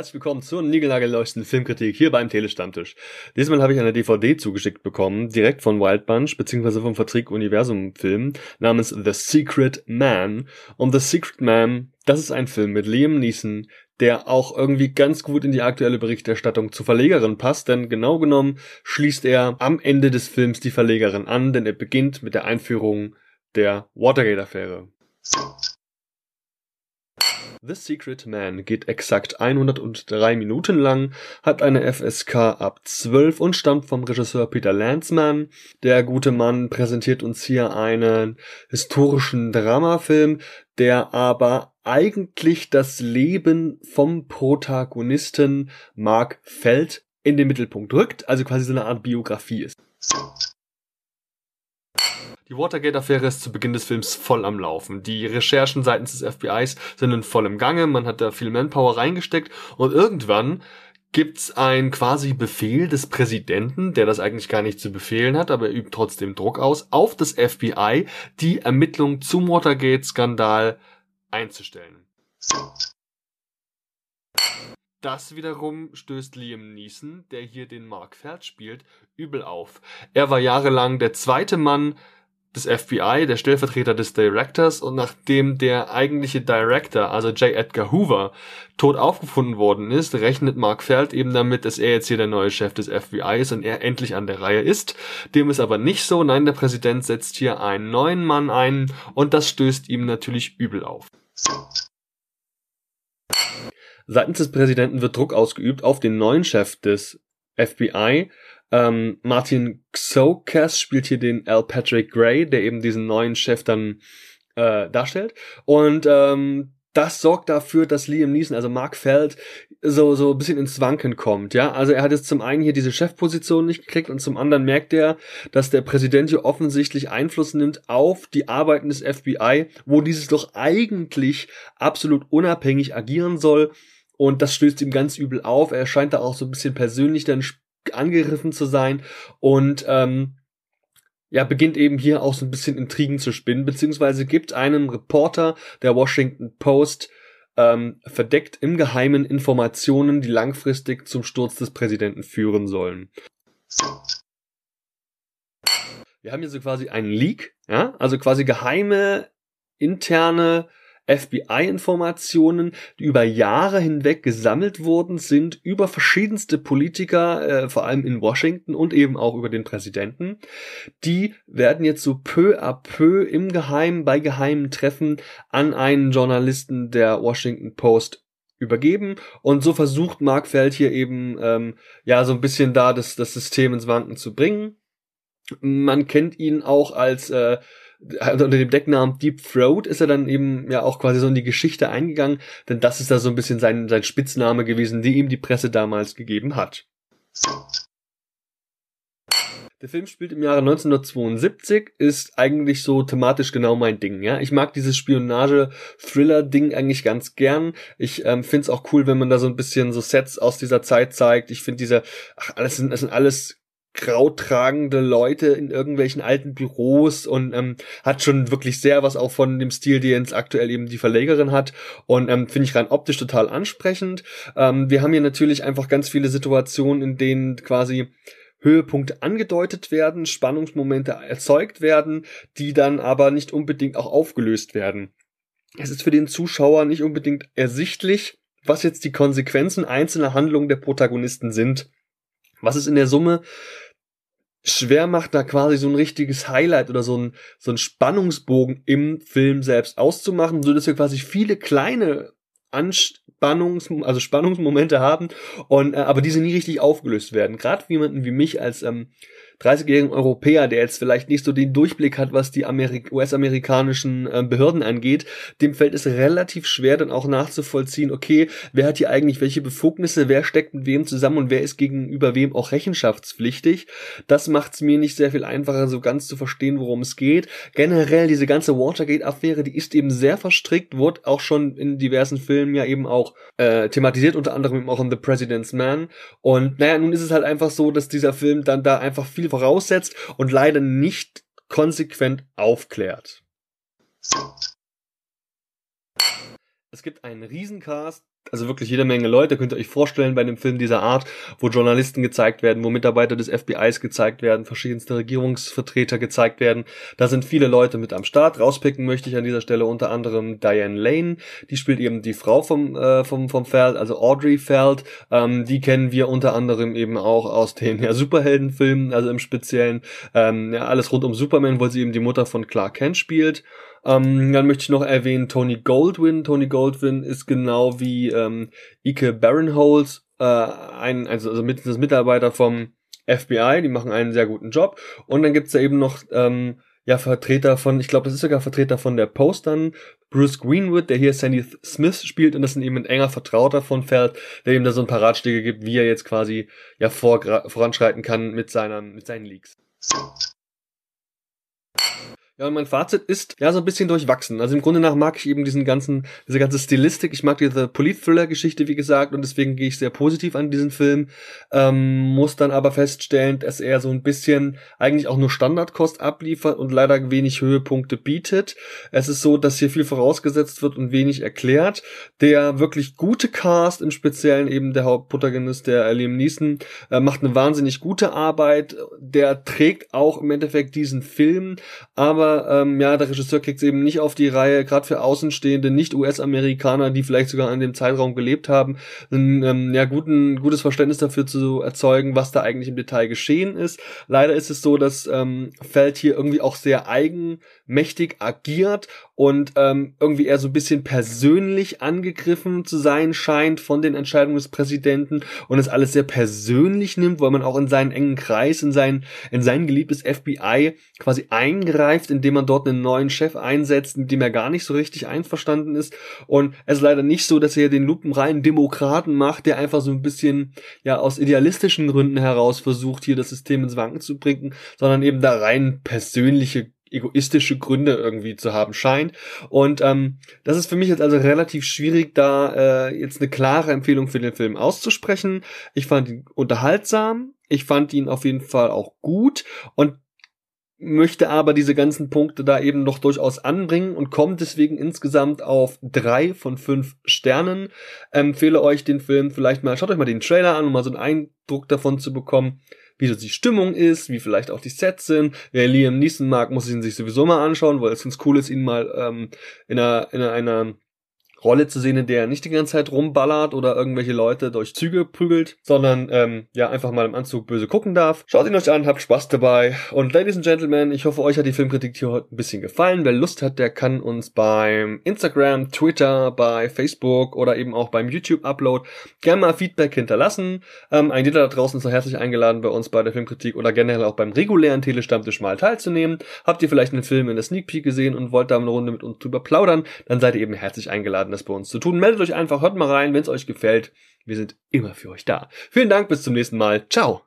herzlich willkommen zur niegelnagelneuesten Filmkritik hier beim Telestammtisch. Diesmal habe ich eine DVD zugeschickt bekommen, direkt von Wild Bunch, beziehungsweise vom Vertrieb Universum Film, namens The Secret Man. Und The Secret Man, das ist ein Film mit Liam Neeson, der auch irgendwie ganz gut in die aktuelle Berichterstattung zur Verlegerin passt, denn genau genommen schließt er am Ende des Films die Verlegerin an, denn er beginnt mit der Einführung der Watergate-Affäre. The Secret Man geht exakt 103 Minuten lang, hat eine FSK ab 12 und stammt vom Regisseur Peter Lanzmann. Der gute Mann präsentiert uns hier einen historischen Dramafilm, der aber eigentlich das Leben vom Protagonisten Mark Feld in den Mittelpunkt rückt, also quasi so eine Art Biografie ist. Die Watergate-Affäre ist zu Beginn des Films voll am Laufen. Die Recherchen seitens des FBIs sind in vollem Gange, man hat da viel Manpower reingesteckt und irgendwann gibt's ein quasi Befehl des Präsidenten, der das eigentlich gar nicht zu befehlen hat, aber er übt trotzdem Druck aus, auf das FBI, die Ermittlung zum Watergate-Skandal einzustellen. Das wiederum stößt Liam Neeson, der hier den Mark Feld spielt, übel auf. Er war jahrelang der zweite Mann des FBI, der Stellvertreter des Directors und nachdem der eigentliche Director, also J. Edgar Hoover, tot aufgefunden worden ist, rechnet Mark Feld eben damit, dass er jetzt hier der neue Chef des FBI ist und er endlich an der Reihe ist. Dem ist aber nicht so. Nein, der Präsident setzt hier einen neuen Mann ein und das stößt ihm natürlich übel auf. Seitens des Präsidenten wird Druck ausgeübt auf den neuen Chef des FBI, ähm, Martin Xokas spielt hier den L. Patrick Gray, der eben diesen neuen Chef dann äh, darstellt. Und ähm, das sorgt dafür, dass Liam Neeson, also Mark Feld, so, so ein bisschen ins Wanken kommt, ja. Also er hat jetzt zum einen hier diese Chefposition nicht gekriegt und zum anderen merkt er, dass der Präsident hier offensichtlich Einfluss nimmt auf die Arbeiten des FBI, wo dieses doch eigentlich absolut unabhängig agieren soll. Und das stößt ihm ganz übel auf. Er scheint da auch so ein bisschen persönlich dann angegriffen zu sein und ähm, ja, beginnt eben hier auch so ein bisschen Intrigen zu spinnen, beziehungsweise gibt einem Reporter der Washington Post ähm, verdeckt im Geheimen Informationen, die langfristig zum Sturz des Präsidenten führen sollen. Wir haben hier so quasi einen Leak, ja, also quasi geheime interne FBI-Informationen, die über Jahre hinweg gesammelt worden sind, über verschiedenste Politiker, äh, vor allem in Washington und eben auch über den Präsidenten. Die werden jetzt so peu à peu im Geheimen, bei geheimen Treffen an einen Journalisten der Washington Post übergeben und so versucht Mark Feld hier eben ähm, ja so ein bisschen da das, das System ins Wanken zu bringen. Man kennt ihn auch als äh, unter dem Decknamen Deep Throat ist er dann eben ja auch quasi so in die Geschichte eingegangen, denn das ist da so ein bisschen sein, sein Spitzname gewesen, die ihm die Presse damals gegeben hat. Der Film spielt im Jahre 1972, ist eigentlich so thematisch genau mein Ding, ja. Ich mag dieses Spionage-Thriller-Ding eigentlich ganz gern. Ich ähm, finde es auch cool, wenn man da so ein bisschen so Sets aus dieser Zeit zeigt. Ich finde diese, ach, alles sind, das sind alles grautragende Leute in irgendwelchen alten Büros und ähm, hat schon wirklich sehr was auch von dem Stil, die jetzt aktuell eben die Verlegerin hat und ähm, finde ich rein optisch total ansprechend. Ähm, wir haben hier natürlich einfach ganz viele Situationen, in denen quasi Höhepunkte angedeutet werden, Spannungsmomente erzeugt werden, die dann aber nicht unbedingt auch aufgelöst werden. Es ist für den Zuschauer nicht unbedingt ersichtlich, was jetzt die Konsequenzen einzelner Handlungen der Protagonisten sind. Was es in der Summe schwer macht, da quasi so ein richtiges Highlight oder so ein, so ein Spannungsbogen im Film selbst auszumachen, so dass wir quasi viele kleine Anspannungs, also Spannungsmomente haben und äh, aber diese nie richtig aufgelöst werden. Gerade jemanden wie mich als ähm, 30-jährigen Europäer, der jetzt vielleicht nicht so den Durchblick hat, was die US-amerikanischen äh, Behörden angeht, dem fällt es relativ schwer, dann auch nachzuvollziehen, okay, wer hat hier eigentlich welche Befugnisse, wer steckt mit wem zusammen und wer ist gegenüber wem auch rechenschaftspflichtig. Das macht es mir nicht sehr viel einfacher, so ganz zu verstehen, worum es geht. Generell diese ganze Watergate-Affäre, die ist eben sehr verstrickt, wurde auch schon in diversen Filmen ja eben auch äh, thematisiert, unter anderem auch in The President's Man. Und naja, nun ist es halt einfach so, dass dieser Film dann da einfach viel voraussetzt und leider nicht konsequent aufklärt. Es gibt einen Riesencast, also wirklich jede Menge Leute, könnt ihr euch vorstellen bei einem Film dieser Art, wo Journalisten gezeigt werden, wo Mitarbeiter des FBIs gezeigt werden, verschiedenste Regierungsvertreter gezeigt werden. Da sind viele Leute mit am Start. Rauspicken möchte ich an dieser Stelle unter anderem Diane Lane, die spielt eben die Frau vom, äh, vom, vom Feld, also Audrey Feld. Ähm, die kennen wir unter anderem eben auch aus den ja, Superheldenfilmen, also im Speziellen ähm, ja, alles rund um Superman, wo sie eben die Mutter von Clark Kent spielt. Ähm, dann möchte ich noch erwähnen Tony Goldwyn. Tony Goldwyn ist genau wie ähm, Ike Barinholtz äh, ein, also, also das Mitarbeiter vom FBI, die machen einen sehr guten Job. Und dann gibt's da eben noch ähm, ja Vertreter von, ich glaube, das ist sogar Vertreter von der Post dann, Bruce Greenwood, der hier Sandy Smith spielt und das ist eben ein enger Vertrauter von Feld, der ihm da so ein paar Ratschläge gibt, wie er jetzt quasi ja vor, voranschreiten kann mit seiner, mit seinen Leaks. Ja, und mein Fazit ist ja so ein bisschen durchwachsen. Also im Grunde nach mag ich eben diesen ganzen, diese ganze Stilistik. Ich mag diese Polit-Thriller-Geschichte, wie gesagt, und deswegen gehe ich sehr positiv an diesen Film. Ähm, muss dann aber feststellen, dass er so ein bisschen eigentlich auch nur Standardkost abliefert und leider wenig Höhepunkte bietet. Es ist so, dass hier viel vorausgesetzt wird und wenig erklärt. Der wirklich gute Cast, im Speziellen eben der Hauptprotagonist, der Liam Neeson, äh, macht eine wahnsinnig gute Arbeit. Der trägt auch im Endeffekt diesen Film, aber ähm, ja, der Regisseur kriegt es eben nicht auf die Reihe, gerade für Außenstehende, nicht US-Amerikaner, die vielleicht sogar in dem Zeitraum gelebt haben, ein ähm, ja, guten, gutes Verständnis dafür zu erzeugen, was da eigentlich im Detail geschehen ist. Leider ist es so, dass ähm, Feld hier irgendwie auch sehr eigenmächtig agiert und ähm, irgendwie eher so ein bisschen persönlich angegriffen zu sein scheint von den Entscheidungen des Präsidenten und es alles sehr persönlich nimmt, weil man auch in seinen engen Kreis, in sein, in sein geliebtes FBI quasi eingreift, indem man dort einen neuen Chef einsetzt, mit dem er gar nicht so richtig einverstanden ist. Und es ist leider nicht so, dass er den lupenreinen Demokraten macht, der einfach so ein bisschen ja aus idealistischen Gründen heraus versucht, hier das System ins Wanken zu bringen, sondern eben da rein persönliche egoistische Gründe irgendwie zu haben scheint. Und ähm, das ist für mich jetzt also relativ schwierig, da äh, jetzt eine klare Empfehlung für den Film auszusprechen. Ich fand ihn unterhaltsam, ich fand ihn auf jeden Fall auch gut und möchte aber diese ganzen Punkte da eben noch durchaus anbringen und kommt deswegen insgesamt auf drei von fünf Sternen. Empfehle euch den Film vielleicht mal, schaut euch mal den Trailer an, um mal so einen Eindruck davon zu bekommen wie so die Stimmung ist, wie vielleicht auch die Sets sind. Wer Liam Neeson mag, muss ihn sich sowieso mal anschauen, weil es ganz cool ist, ihn mal ähm, in einer, in einer Rolle zu sehen, in der er nicht die ganze Zeit rumballert oder irgendwelche Leute durch Züge prügelt, sondern ähm, ja einfach mal im Anzug böse gucken darf. Schaut ihn euch an, habt Spaß dabei. Und Ladies and Gentlemen, ich hoffe, euch hat die Filmkritik hier heute ein bisschen gefallen. Wer Lust hat, der kann uns beim Instagram, Twitter, bei Facebook oder eben auch beim YouTube-Upload gerne mal Feedback hinterlassen. Ähm, ein jeder da draußen ist herzlich eingeladen, bei uns bei der Filmkritik oder generell auch beim regulären Telestammtisch mal teilzunehmen. Habt ihr vielleicht einen Film in der Sneak Peek gesehen und wollt da eine Runde mit uns drüber plaudern, dann seid ihr eben herzlich eingeladen das bei uns zu tun. Meldet euch einfach, hört mal rein, wenn es euch gefällt. Wir sind immer für euch da. Vielen Dank, bis zum nächsten Mal. Ciao.